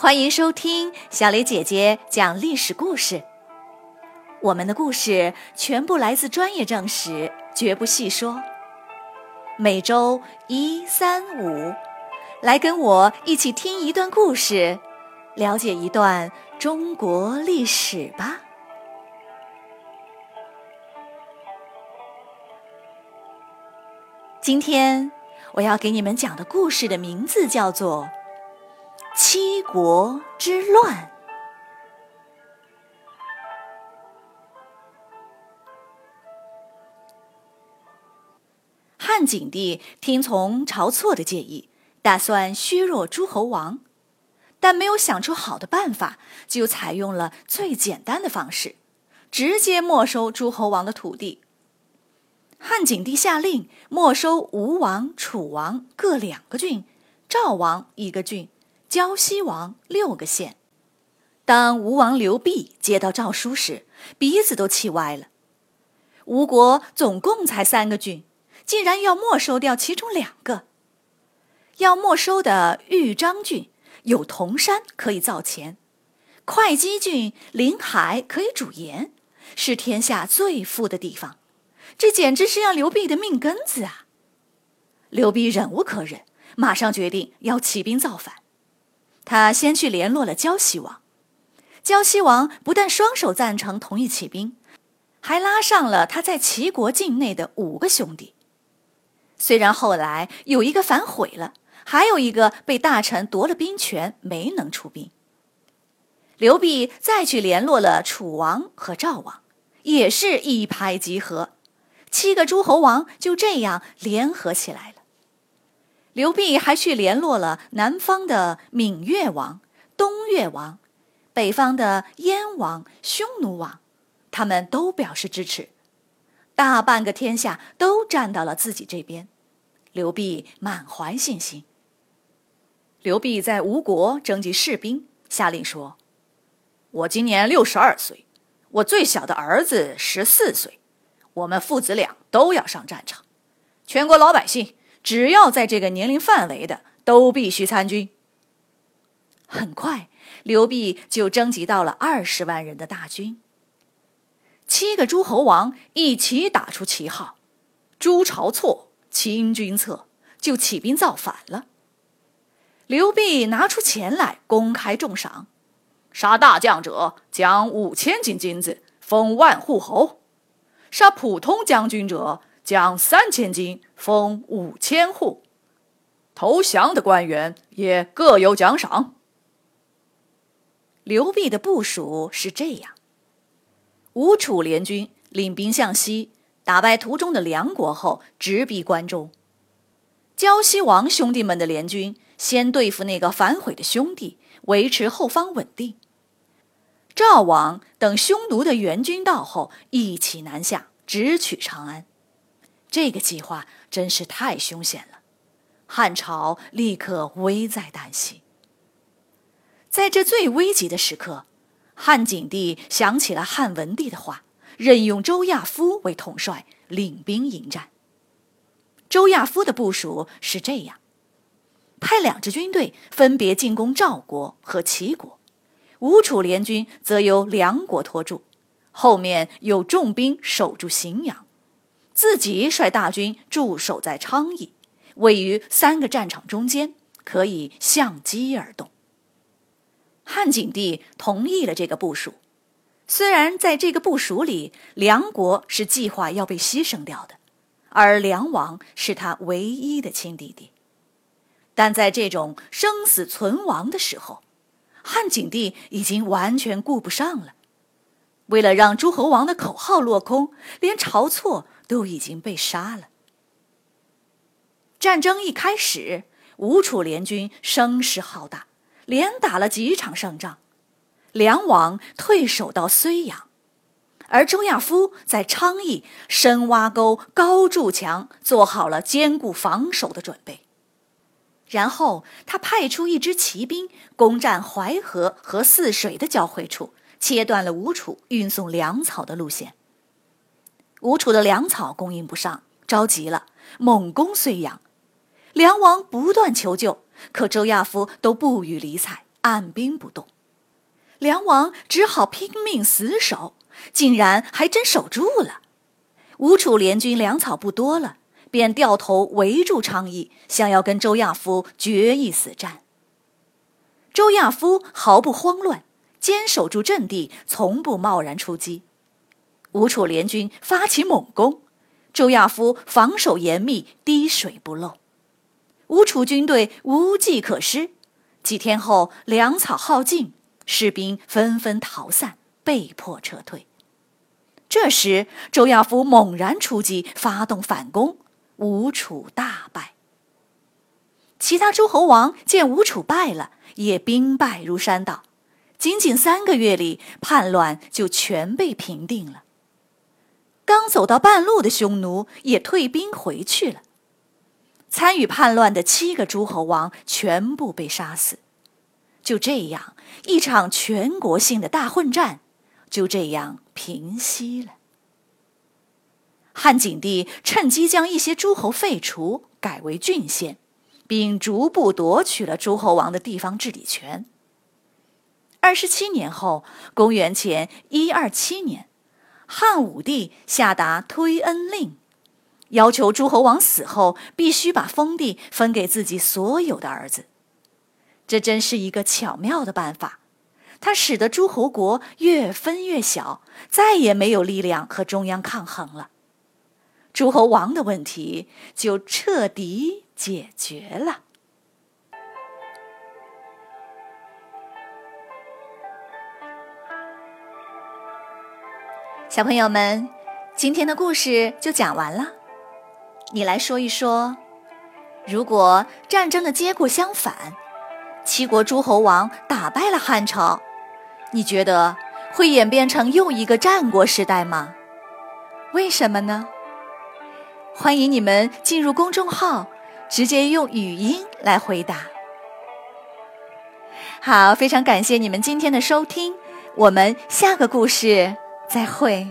欢迎收听小雷姐姐讲历史故事。我们的故事全部来自专业正史，绝不细说。每周一、三、五，来跟我一起听一段故事，了解一段中国历史吧。今天我要给你们讲的故事的名字叫做。七国之乱。汉景帝听从晁错的建议，打算削弱诸侯王，但没有想出好的办法，就采用了最简单的方式，直接没收诸侯王的土地。汉景帝下令没收吴王、楚王各两个郡，赵王一个郡。胶西王六个县，当吴王刘濞接到诏书时，鼻子都气歪了。吴国总共才三个郡，竟然要没收掉其中两个。要没收的豫章郡有铜山可以造钱，会稽郡临海可以煮盐，是天下最富的地方。这简直是要刘濞的命根子啊！刘濞忍无可忍，马上决定要起兵造反。他先去联络了胶西王，胶西王不但双手赞成同意起兵，还拉上了他在齐国境内的五个兄弟。虽然后来有一个反悔了，还有一个被大臣夺了兵权，没能出兵。刘濞再去联络了楚王和赵王，也是一拍即合，七个诸侯王就这样联合起来了。刘濞还去联络了南方的闽越王、东越王，北方的燕王、匈奴王，他们都表示支持，大半个天下都站到了自己这边。刘濞满怀信心。刘濞在吴国征集士兵，下令说：“我今年六十二岁，我最小的儿子十四岁，我们父子俩都要上战场，全国老百姓。”只要在这个年龄范围的，都必须参军。很快，刘濞就征集到了二十万人的大军。七个诸侯王一起打出旗号：“朱晁错，清君侧”，就起兵造反了。刘濞拿出钱来，公开重赏：杀大将者，奖五千斤金子，封万户侯；杀普通将军者，奖三千金，封五千户；投降的官员也各有奖赏。刘濞的部署是这样：吴楚联军领兵向西，打败途中的梁国后，直逼关中。胶西王兄弟们的联军先对付那个反悔的兄弟，维持后方稳定。赵王等匈奴的援军到后，一起南下，直取长安。这个计划真是太凶险了，汉朝立刻危在旦夕。在这最危急的时刻，汉景帝想起了汉文帝的话，任用周亚夫为统帅，领兵迎战。周亚夫的部署是这样：派两支军队分别进攻赵国和齐国，吴楚联军则由梁国拖住，后面有重兵守住荥阳。自己率大军驻守在昌邑，位于三个战场中间，可以相机而动。汉景帝同意了这个部署。虽然在这个部署里，梁国是计划要被牺牲掉的，而梁王是他唯一的亲弟弟，但在这种生死存亡的时候，汉景帝已经完全顾不上了。为了让诸侯王的口号落空，连晁错。都已经被杀了。战争一开始，吴楚联军声势浩大，连打了几场胜仗。梁王退守到睢阳，而周亚夫在昌邑深挖沟、高筑墙，做好了坚固防守的准备。然后他派出一支骑兵攻占淮河和泗水的交汇处，切断了吴楚运送粮草的路线。吴楚的粮草供应不上，着急了，猛攻睢阳。梁王不断求救，可周亚夫都不予理睬，按兵不动。梁王只好拼命死守，竟然还真守住了。吴楚联军粮草不多了，便掉头围住昌邑，想要跟周亚夫决一死战。周亚夫毫不慌乱，坚守住阵地，从不贸然出击。吴楚联军发起猛攻，周亚夫防守严密，滴水不漏。吴楚军队无计可施，几天后粮草耗尽。士兵纷纷逃散，被迫撤退。这时，周亚夫猛然出击，发动反攻，吴楚大败。其他诸侯王见吴楚败了，也兵败如山倒。仅仅三个月里，叛乱就全被平定了。刚走到半路的匈奴也退兵回去了。参与叛乱的七个诸侯王全部被杀死。就这样，一场全国性的大混战就这样平息了。汉景帝趁机将一些诸侯废除，改为郡县，并逐步夺取了诸侯王的地方治理权。二十七年后，公元前一二七年，汉武帝下达推恩令，要求诸侯王死后必须把封地分给自己所有的儿子。这真是一个巧妙的办法，它使得诸侯国越分越小，再也没有力量和中央抗衡了。诸侯王的问题就彻底解决了。小朋友们，今天的故事就讲完了。你来说一说，如果战争的结果相反？七国诸侯王打败了汉朝，你觉得会演变成又一个战国时代吗？为什么呢？欢迎你们进入公众号，直接用语音来回答。好，非常感谢你们今天的收听，我们下个故事再会。